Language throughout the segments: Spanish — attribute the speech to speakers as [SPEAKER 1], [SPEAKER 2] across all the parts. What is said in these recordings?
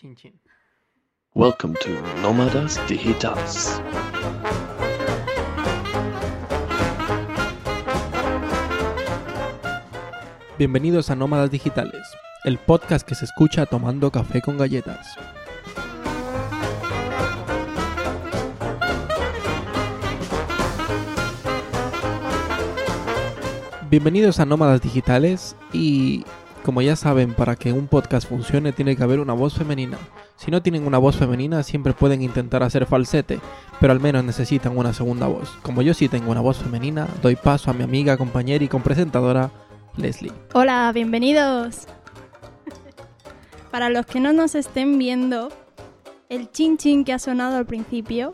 [SPEAKER 1] Chin chin.
[SPEAKER 2] Welcome to Nómadas Digitales.
[SPEAKER 1] Bienvenidos a Nómadas Digitales, el podcast que se escucha tomando café con galletas. Bienvenidos a Nómadas Digitales y como ya saben, para que un podcast funcione tiene que haber una voz femenina. Si no tienen una voz femenina siempre pueden intentar hacer falsete, pero al menos necesitan una segunda voz. Como yo sí tengo una voz femenina, doy paso a mi amiga, compañera y compresentadora Leslie.
[SPEAKER 3] Hola, bienvenidos. Para los que no nos estén viendo, el chin chin que ha sonado al principio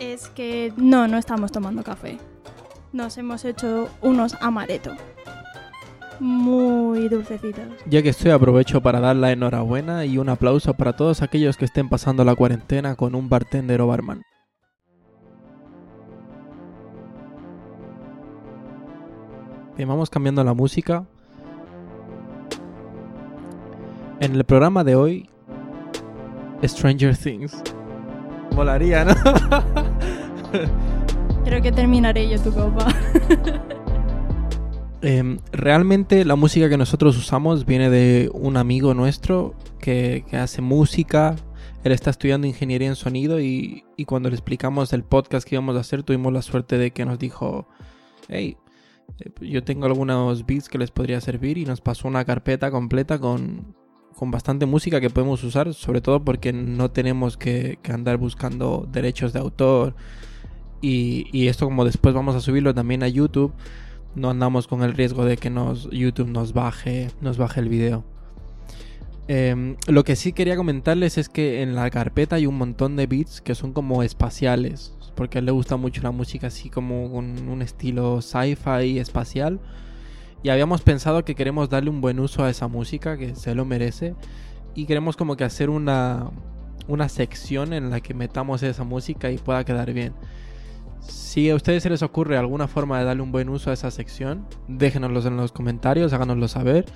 [SPEAKER 3] es que no, no estamos tomando café. Nos hemos hecho unos amareto. Muy dulcecitos.
[SPEAKER 1] Ya que estoy aprovecho para dar la enhorabuena y un aplauso para todos aquellos que estén pasando la cuarentena con un bartender o barman. Bien, vamos cambiando la música. En el programa de hoy, Stranger Things. Molaría, ¿no?
[SPEAKER 3] Creo que terminaré yo tu copa.
[SPEAKER 1] Em, realmente la música que nosotros usamos viene de un amigo nuestro que, hace música. Él está estudiando ingeniería en sonido y, cuando le explicamos el podcast que íbamos a hacer tuvimos la suerte de que nos dijo, hey, eh, yo tengo algunos beats que les podría servir y nos pasó una carpeta completa con, con bastante música que podemos usar, sobre todo porque no tenemos que, andar buscando derechos de autor. Y, esto como después vamos a subirlo también a YouTube, no andamos con el riesgo de que nos, YouTube nos baje, nos baje el video. Eh, lo que sí quería comentarles es que en la carpeta hay un montón de beats que son como espaciales, porque a él le gusta mucho la música así como con un estilo sci-fi espacial. Y habíamos pensado que queremos darle un buen uso a esa música, que se lo merece. Y queremos como que hacer una, una sección en la que metamos esa música y pueda quedar bien. Si a ustedes se les ocurre alguna forma de darle un buen uso a esa sección, déjenoslo en los comentarios, háganoslo saber.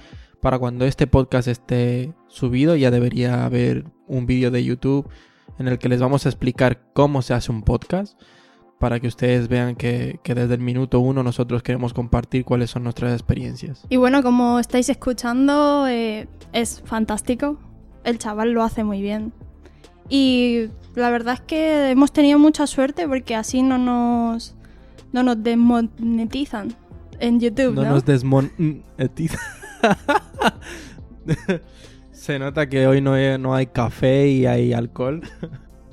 [SPEAKER 1] Para cuando este podcast esté subido, ya debería haber un vídeo de YouTube en el que les vamos a explicar cómo se hace un podcast. Para que ustedes vean que, que desde el minuto uno nosotros queremos compartir cuáles son nuestras experiencias.
[SPEAKER 3] Y bueno, como estáis escuchando, eh, es fantástico. El chaval lo hace muy bien. Y la verdad es que hemos tenido mucha suerte porque así no nos, no nos desmonetizan en YouTube.
[SPEAKER 1] No,
[SPEAKER 3] No,
[SPEAKER 1] nos desmonetizan. Se nota que hoy no hay, no hay café y hay alcohol.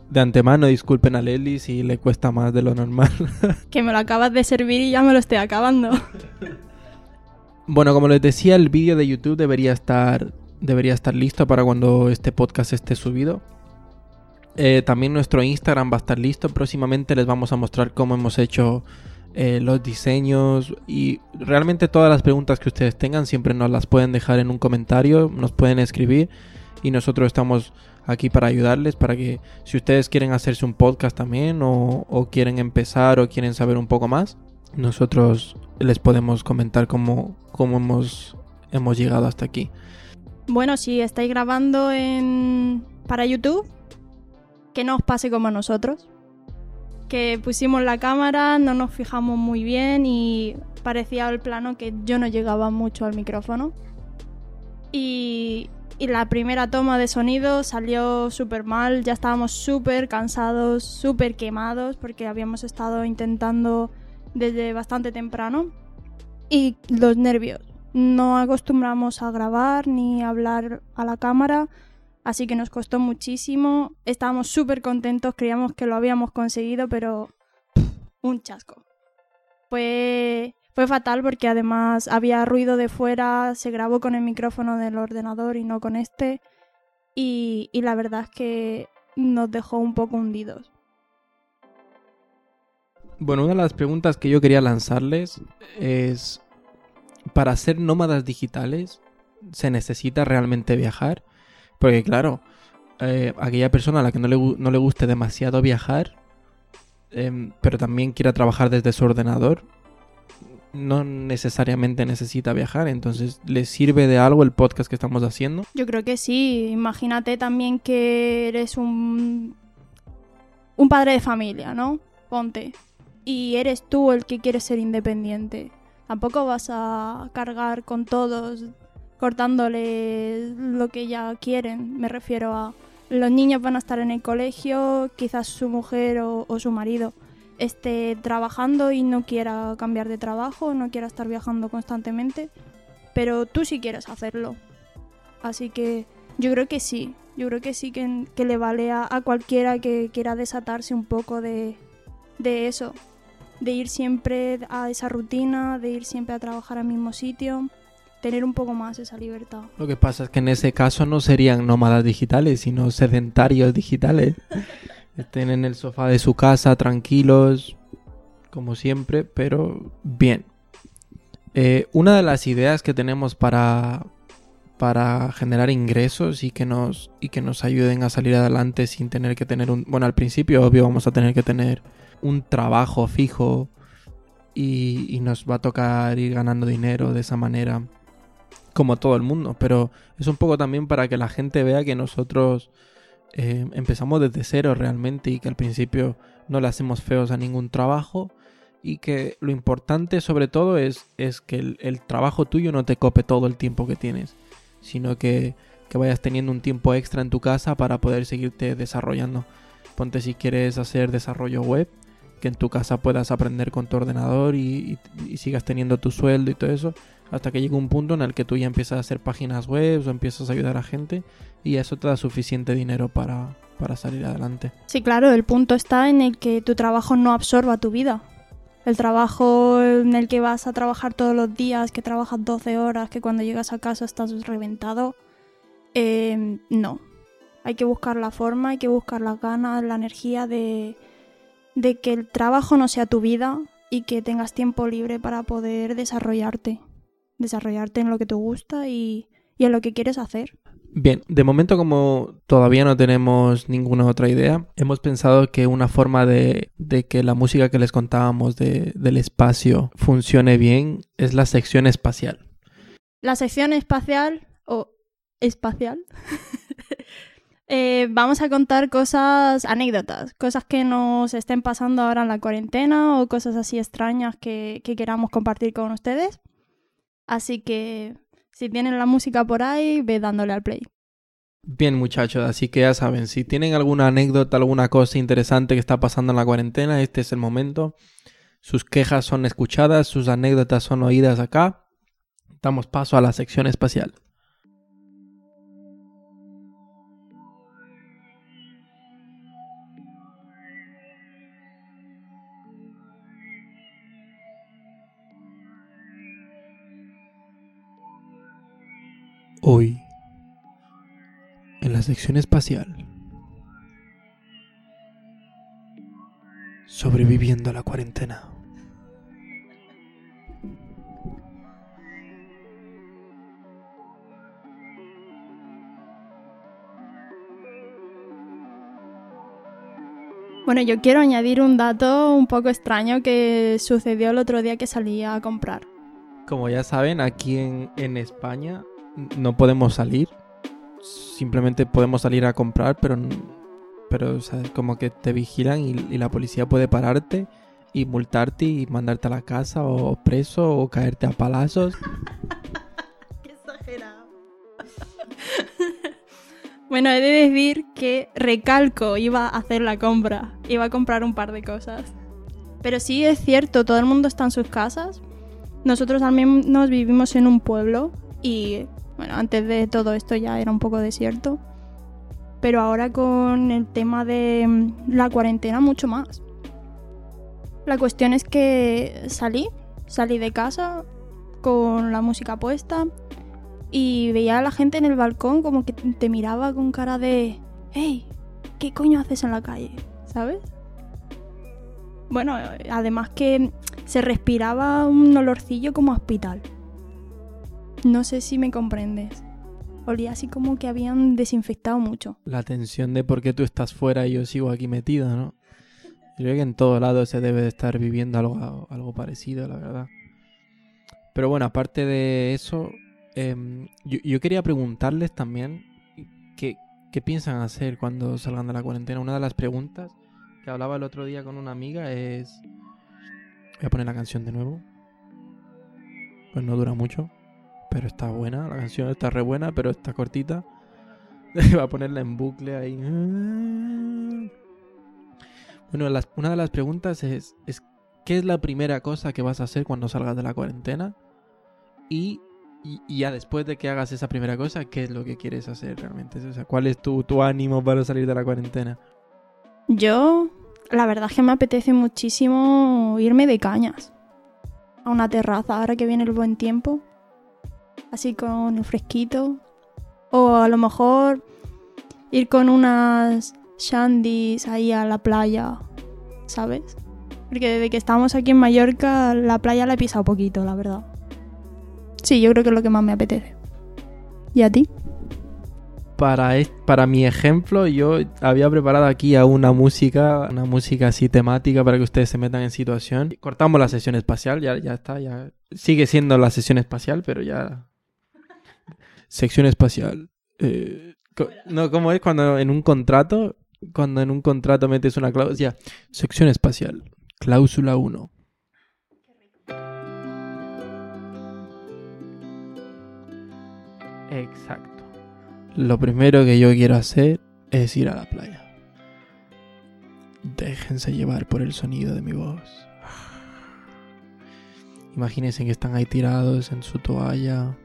[SPEAKER 1] De antemano disculpen a Lely si le cuesta más de lo normal.
[SPEAKER 3] Que me lo acabas de servir y ya me lo estoy acabando.
[SPEAKER 1] Bueno, como les decía, el vídeo de YouTube debería estar, debería estar listo para cuando este podcast esté subido. Eh, también nuestro Instagram va a estar listo. Próximamente les vamos a mostrar cómo hemos hecho eh, los diseños y realmente todas las preguntas que ustedes tengan siempre nos las pueden dejar en un comentario, nos pueden escribir y nosotros estamos aquí para ayudarles, para que si ustedes quieren hacerse un podcast también o, o quieren empezar o quieren saber un poco más, nosotros les podemos comentar cómo, cómo hemos, hemos llegado hasta aquí.
[SPEAKER 3] Bueno, si estáis grabando en... para YouTube, que no os pase como a nosotros. Que pusimos la cámara, no nos fijamos muy bien y parecía el plano que yo no llegaba mucho al micrófono. Y, la primera toma de sonido salió súper mal, ya estábamos súper cansados, súper quemados porque habíamos estado intentando desde bastante temprano. Y los nervios. No acostumbramos a grabar ni hablar a la cámara, así que nos costó muchísimo. Estábamos súper contentos, creíamos que lo habíamos conseguido, pero un chasco. Fue, fue fatal porque además había ruido de fuera, se grabó con el micrófono del ordenador y no con este. Y, y la verdad es que nos dejó un poco hundidos.
[SPEAKER 1] Bueno, una de las preguntas que yo quería lanzarles es, para ser nómadas digitales, ¿se necesita realmente viajar? Porque claro, eh, aquella persona a la que no le, no le guste demasiado viajar, eh, pero también quiera trabajar desde su ordenador, no necesariamente necesita viajar, entonces ¿le sirve de algo el podcast que estamos haciendo?
[SPEAKER 3] Yo creo que sí. Imagínate también que eres un, un padre de familia, ¿no? Ponte. Y eres tú el que quieres ser independiente. Tampoco vas a cargar con todos cortándole lo que ya quieren. Me refiero a los niños van a estar en el colegio, quizás su mujer o, su marido esté trabajando y no quiera cambiar de trabajo, no quiera estar viajando constantemente, pero tú sí quieres hacerlo. Así que yo creo que sí, yo creo que sí que, que le vale a, a cualquiera que quiera desatarse un poco de, de eso, de ir siempre a esa rutina, de ir siempre a trabajar al mismo sitio, tener un poco más esa libertad.
[SPEAKER 1] Lo que pasa es que en ese caso no serían nómadas digitales, sino sedentarios digitales. Estén en el sofá de su casa, tranquilos, como siempre, pero bien. Eh, una de las ideas que tenemos para, para generar ingresos y que, nos, y que nos ayuden a salir adelante sin tener que tener un... Bueno, al principio, obvio, vamos a tener que tener un trabajo fijo y, y nos va a tocar ir ganando dinero de esa manera, como todo el mundo, pero es un poco también para que la gente vea que nosotros eh, empezamos desde cero realmente y que al principio no le hacemos feos a ningún trabajo y que lo importante sobre todo es, es que el, trabajo tuyo no te cope todo el tiempo que tienes, sino que, que vayas teniendo un tiempo extra en tu casa para poder seguirte desarrollando. Ponte si quieres hacer desarrollo web, que en tu casa puedas aprender con tu ordenador y sigas teniendo tu sueldo y todo eso, hasta que llegue un punto en el que tú ya empiezas a hacer páginas web o empiezas a ayudar a gente y eso te da suficiente dinero para, para salir adelante.
[SPEAKER 3] Sí, claro, el punto está en el que tu trabajo no absorba tu vida. El trabajo en el que vas a trabajar todos los días, que trabajas 12 horas, que cuando llegas a casa estás reventado, eh, no. Hay que buscar la forma, hay que buscar las ganas, la energía de, de que el trabajo no sea tu vida y que tengas tiempo libre para poder desarrollarte. Desarrollarte en lo que te gusta y, y en lo que quieres hacer.
[SPEAKER 1] Bien, de momento como todavía no tenemos ninguna otra idea, hemos pensado que una forma de, de que la música que les contábamos de- del espacio funcione bien es la sección espacial.
[SPEAKER 3] La sección espacial o espacial. eh, vamos a contar cosas, anécdotas, cosas que nos estén pasando ahora en la cuarentena o cosas así extrañas que, que queramos compartir con ustedes. Así que si tienen la música por ahí, ve dándole al play.
[SPEAKER 1] Bien muchachos, así que ya saben, si tienen alguna anécdota, alguna cosa interesante que está pasando en la cuarentena, este es el momento. Sus quejas son escuchadas, sus anécdotas son oídas acá. Damos paso a la sección espacial. Sección espacial, sobreviviendo a la cuarentena.
[SPEAKER 3] Bueno, yo quiero añadir un dato un poco extraño que sucedió el otro día que salí a comprar.
[SPEAKER 1] Como ya saben, aquí en, en España no podemos salir. Simplemente podemos salir a comprar, pero, pero o sea, como que te vigilan y, y la policía puede pararte y multarte y mandarte a la casa o preso o caerte a palazos.
[SPEAKER 3] Qué exagerado. bueno, he de decir que recalco, iba a hacer la compra, iba a comprar un par de cosas. Pero sí es cierto, todo el mundo está en sus casas. Nosotros al menos vivimos en un pueblo y, bueno, antes de todo esto ya era un poco desierto. Pero ahora con el tema de mm, la cuarentena mucho más. La cuestión es que salí, salí de casa con la música puesta y veía a la gente en el balcón como que te miraba con cara de hey, ¿qué coño haces en la calle? ¿Sabes? Bueno, además que se respiraba un olorcillo como hospital. No sé si me comprendes. Olía así como que habían desinfectado mucho.
[SPEAKER 1] La tensión de por qué tú estás fuera y yo sigo aquí metido, ¿no? Yo creo que en todo lado se debe de estar viviendo algo, algo parecido, la verdad. Pero bueno, aparte de eso, em, yo, yo quería preguntarles también qué, qué piensan hacer cuando salgan de la cuarentena. Una de las preguntas que hablaba el otro día con una amiga es... Voy a poner la canción de nuevo. Pues no dura mucho, pero está buena. La canción está re buena, pero está cortita. Voy a ponerla en bucle ahí. Bueno, una de las preguntas es, ¿qué es la primera cosa que vas a hacer cuando salgas de la cuarentena? Y ya después de que hagas esa primera cosa, ¿qué es lo que quieres hacer realmente? O sea, ¿cuál es tu, tu ánimo para salir de la cuarentena?
[SPEAKER 3] Yo, la verdad es que me apetece muchísimo irme de cañas a una terraza ahora que viene el buen tiempo, así con el fresquito. O a lo mejor ir con unas shandies ahí a la playa, ¿sabes? Porque desde que estamos aquí en Mallorca, la playa la he pisado poquito, la verdad. Sí, yo creo que es lo que más me apetece. ¿Y a ti?
[SPEAKER 1] Para, para mi ejemplo, yo había preparado aquí a una música, una música así temática para que ustedes se metan en situación. Cortamos la sesión espacial, ya, ya está, ya sigue siendo la sesión espacial, pero ya... Sección espacial. Eh, no, ¿cómo es cuando en un contrato, cuando en un contrato metes una cláusula? Ya, sección espacial, cláusula 1. Exacto. Lo primero que yo quiero hacer es ir a la playa. Déjense llevar por el sonido de mi voz. Imagínense que están ahí tirados en su toalla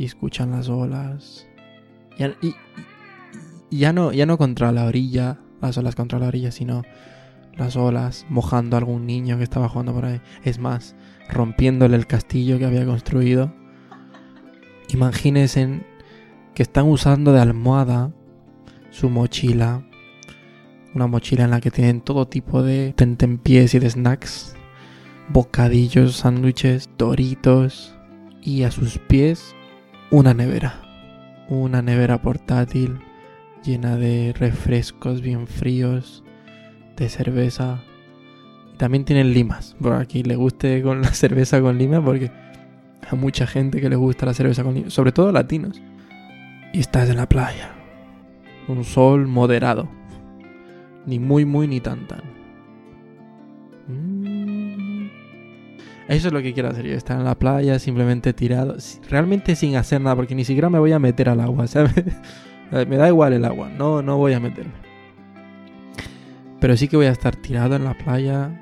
[SPEAKER 1] y escuchan las olas. Ya, y- ya no, ya no contra la orilla, las olas contra la orilla, sino las olas mojando a algún niño que estaba jugando por ahí. Es más, rompiéndole el castillo que había construido. Imagínense que están usando de almohada su mochila. Una mochila en la que tienen todo tipo de tentempiés y de snacks. Bocadillos, sándwiches, doritos. Y a sus pies una nevera. Una nevera portátil llena de refrescos bien fríos, de cerveza. Y también tienen limas. Por aquí le guste con la cerveza con lima porque a mucha gente que le gusta la cerveza con lima, sobre todo latinos. Y estás en la playa. Un sol moderado. Ni muy, muy, ni tan, tan. Eso es lo que quiero hacer yo, estar en la playa, simplemente tirado, realmente sin hacer nada, porque ni siquiera me voy a meter al agua, ¿sabes? me da igual el agua, no, no voy a meterme. Pero sí que voy a estar tirado en la playa,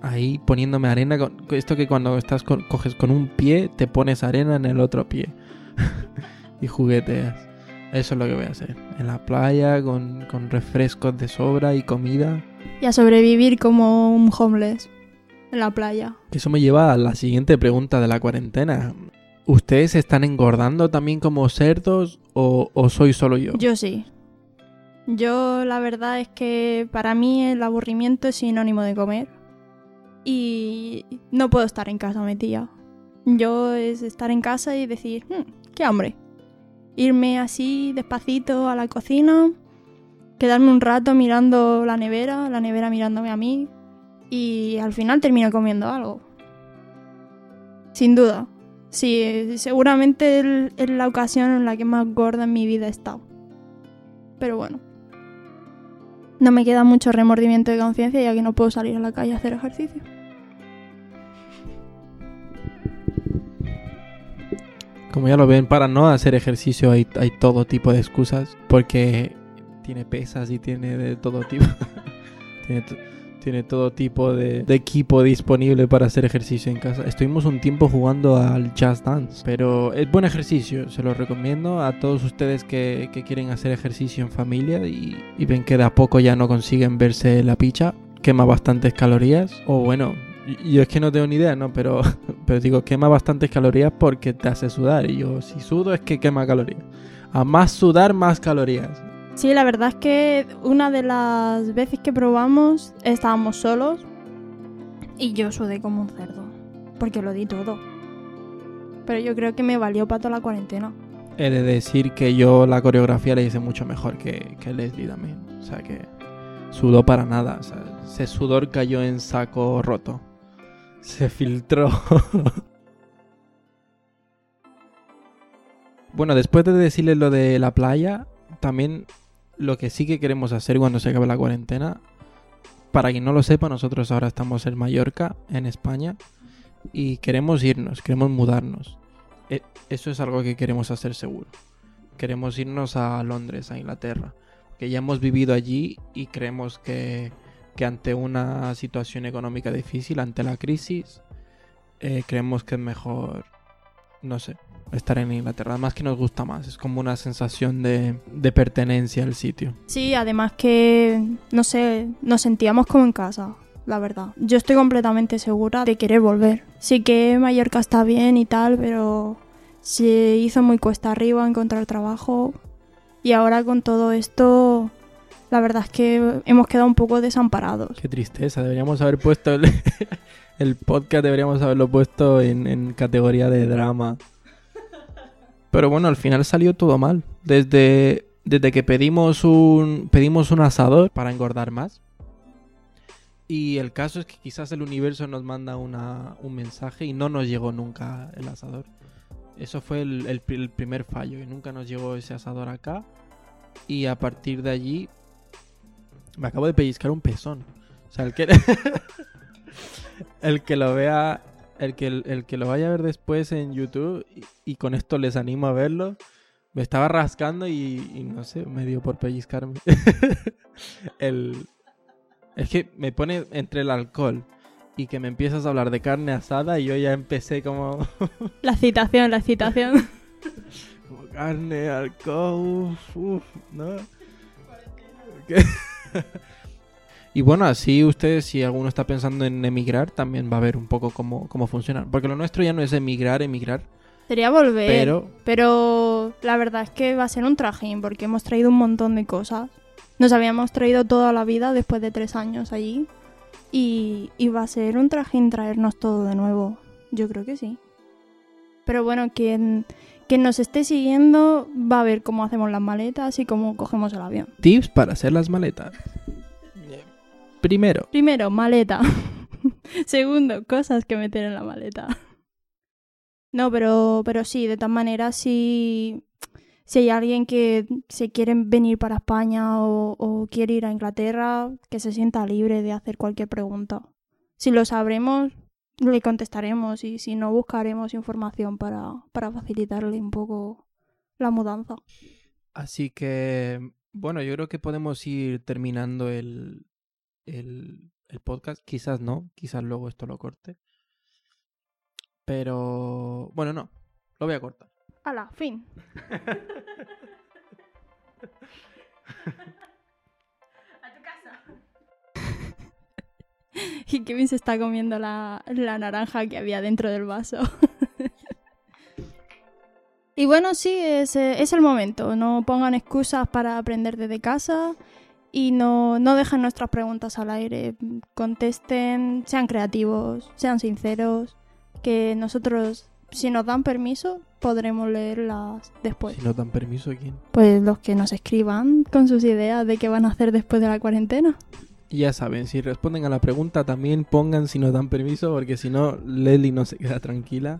[SPEAKER 1] ahí poniéndome arena, con esto que cuando estás con- coges con un pie, te pones arena en el otro pie y jugueteas. Eso es lo que voy a hacer, en la playa, con, con refrescos de sobra y comida.
[SPEAKER 3] Y a sobrevivir como un homeless en la playa.
[SPEAKER 1] Eso me lleva a la siguiente pregunta de la cuarentena. ¿Ustedes están engordando también como cerdos o, o soy solo yo?
[SPEAKER 3] Yo sí. Yo la verdad es que para mí el aburrimiento es sinónimo de comer. Y no puedo estar en casa metida. Yo es estar en casa y decir, "Hmm, qué hambre. Irme así despacito a la cocina, quedarme un rato mirando la nevera, la nevera mirándome a mí. Y al final termino comiendo algo. Sin duda. Sí, seguramente es la ocasión en la que más gorda en mi vida he estado. Pero bueno. No me queda mucho remordimiento de conciencia ya que no puedo salir a la calle a hacer ejercicio.
[SPEAKER 1] Como ya lo ven, para no hacer ejercicio hay, hay todo tipo de excusas. Porque tiene pesas y tiene de todo tipo. tiene, tiene todo tipo de, equipo disponible para hacer ejercicio en casa. Estuvimos un tiempo jugando al Just Dance. Pero es buen ejercicio. Se lo recomiendo a todos ustedes que, quieren hacer ejercicio en familia y, y ven que de a poco ya no consiguen verse la picha. Quema bastantes calorías. O bueno, yo es que no tengo ni idea, ¿no? Pero pero digo, quema bastantes calorías porque te hace sudar. Y yo, si sudo es que quema calorías. A más sudar, más calorías.
[SPEAKER 3] Sí, la verdad es que una de las veces que probamos estábamos solos y yo sudé como un cerdo, porque lo di todo. Pero yo creo que me valió para toda la cuarentena.
[SPEAKER 1] He de decir que yo la coreografía la hice mucho mejor que, que Leslie también. O sea que sudó para nada. O sea, ese sudor cayó en saco roto. Se filtró. bueno, después de decirles lo de la playa, también lo que sí que queremos hacer cuando se acabe la cuarentena, para quien no lo sepa, nosotros ahora estamos en Mallorca, en España, y queremos irnos, queremos mudarnos. E- Eso es algo que queremos hacer seguro. Queremos irnos a Londres, a Inglaterra, que ya hemos vivido allí y creemos que, que ante una situación económica difícil, ante la crisis, eh, creemos que es mejor, no sé, estar en Inglaterra. Además que nos gusta más, es como una sensación de, de pertenencia al sitio.
[SPEAKER 3] Sí, además que, no sé, nos sentíamos como en casa, la verdad. Yo estoy completamente segura de querer volver. Sí que Mallorca está bien y tal, pero se hizo muy cuesta arriba encontrar trabajo. Y ahora con todo esto, la verdad es que hemos quedado un poco desamparados.
[SPEAKER 1] Qué tristeza, deberíamos haber puesto el, el podcast, deberíamos haberlo puesto en, en categoría de drama. Pero bueno, al final salió todo mal. Desde, desde que pedimos un, pedimos un asador para engordar más. Y el caso es que quizás el universo nos manda una, un mensaje y no nos llegó nunca el asador. Eso fue el, el el primer fallo, y nunca nos llegó ese asador acá. Y a partir de allí me acabo de pellizcar un pezón. O sea, el que, el que lo vea, el que, el que lo vaya a ver después en YouTube y, y con esto les animo a verlo. Me estaba rascando y, y no sé, me dio por pellizcarme. el, es que me pone entre el alcohol y que me empiezas a hablar de carne asada y yo ya empecé como,
[SPEAKER 3] La citación, la citación.
[SPEAKER 1] como carne, alcohol, uf, uf, ¿no? Y bueno, así ustedes, si alguno está pensando en emigrar, también va a ver un poco cómo, cómo funciona. Porque lo nuestro ya no es emigrar, emigrar,
[SPEAKER 3] Sería volver.
[SPEAKER 1] pero
[SPEAKER 3] Pero la verdad es que va a ser un trajín porque hemos traído un montón de cosas. Nos habíamos traído toda la vida después de tres años allí. Y, y va a ser un trajín traernos todo de nuevo. Yo creo que sí. Pero bueno, quien, quien nos esté siguiendo va a ver cómo hacemos las maletas y cómo cogemos el avión.
[SPEAKER 1] tips para hacer las maletas. Primero,
[SPEAKER 3] Primero, maleta. Segundo, cosas que meter en la maleta. No, pero, pero sí, de todas maneras, si, si hay alguien que se quiere venir para España o, o quiere ir a Inglaterra, que se sienta libre de hacer cualquier pregunta. Si lo sabremos, le contestaremos y si no, buscaremos información para, para facilitarle un poco la mudanza.
[SPEAKER 1] así que, bueno, yo creo que podemos ir terminando el, el, el podcast. Quizás no, quizás luego esto lo corte. Pero, bueno, no, lo voy a cortar.
[SPEAKER 3] ¡Hala! Fin. A tu casa. y Kevin se está comiendo la, la naranja que había dentro del vaso. y bueno, sí, es, eh, es el momento. No pongan excusas para aprender desde casa y no, no dejen nuestras preguntas al aire. Contesten, sean creativos, sean sinceros, que nosotros, si nos dan permiso, podremos leerlas después.
[SPEAKER 1] Si no dan permiso, ¿quién?
[SPEAKER 3] Pues los que nos escriban con sus ideas de qué van a hacer después de la cuarentena.
[SPEAKER 1] Ya saben, si responden a la pregunta, también pongan si nos dan permiso, porque si no, Leslie no se queda tranquila.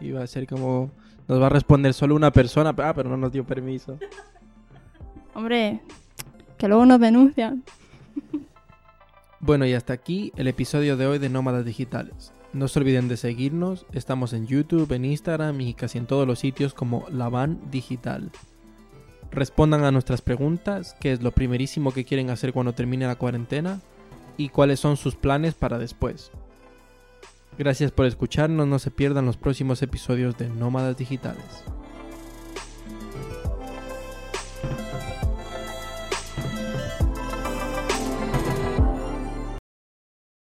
[SPEAKER 1] Y va a ser como. Nos va a responder solo una persona, ah, pero no nos dio permiso.
[SPEAKER 3] Hombre, que luego nos denuncian.
[SPEAKER 1] Bueno, y hasta aquí el episodio de hoy de Nómadas Digitales. No se olviden de seguirnos, estamos en YouTube, en Instagram y casi en todos los sitios como La Van Digital. Respondan a nuestras preguntas, qué es lo primerísimo que quieren hacer cuando termine la cuarentena y cuáles son sus planes para después. Gracias por escucharnos, no se pierdan los próximos episodios de Nómadas Digitales.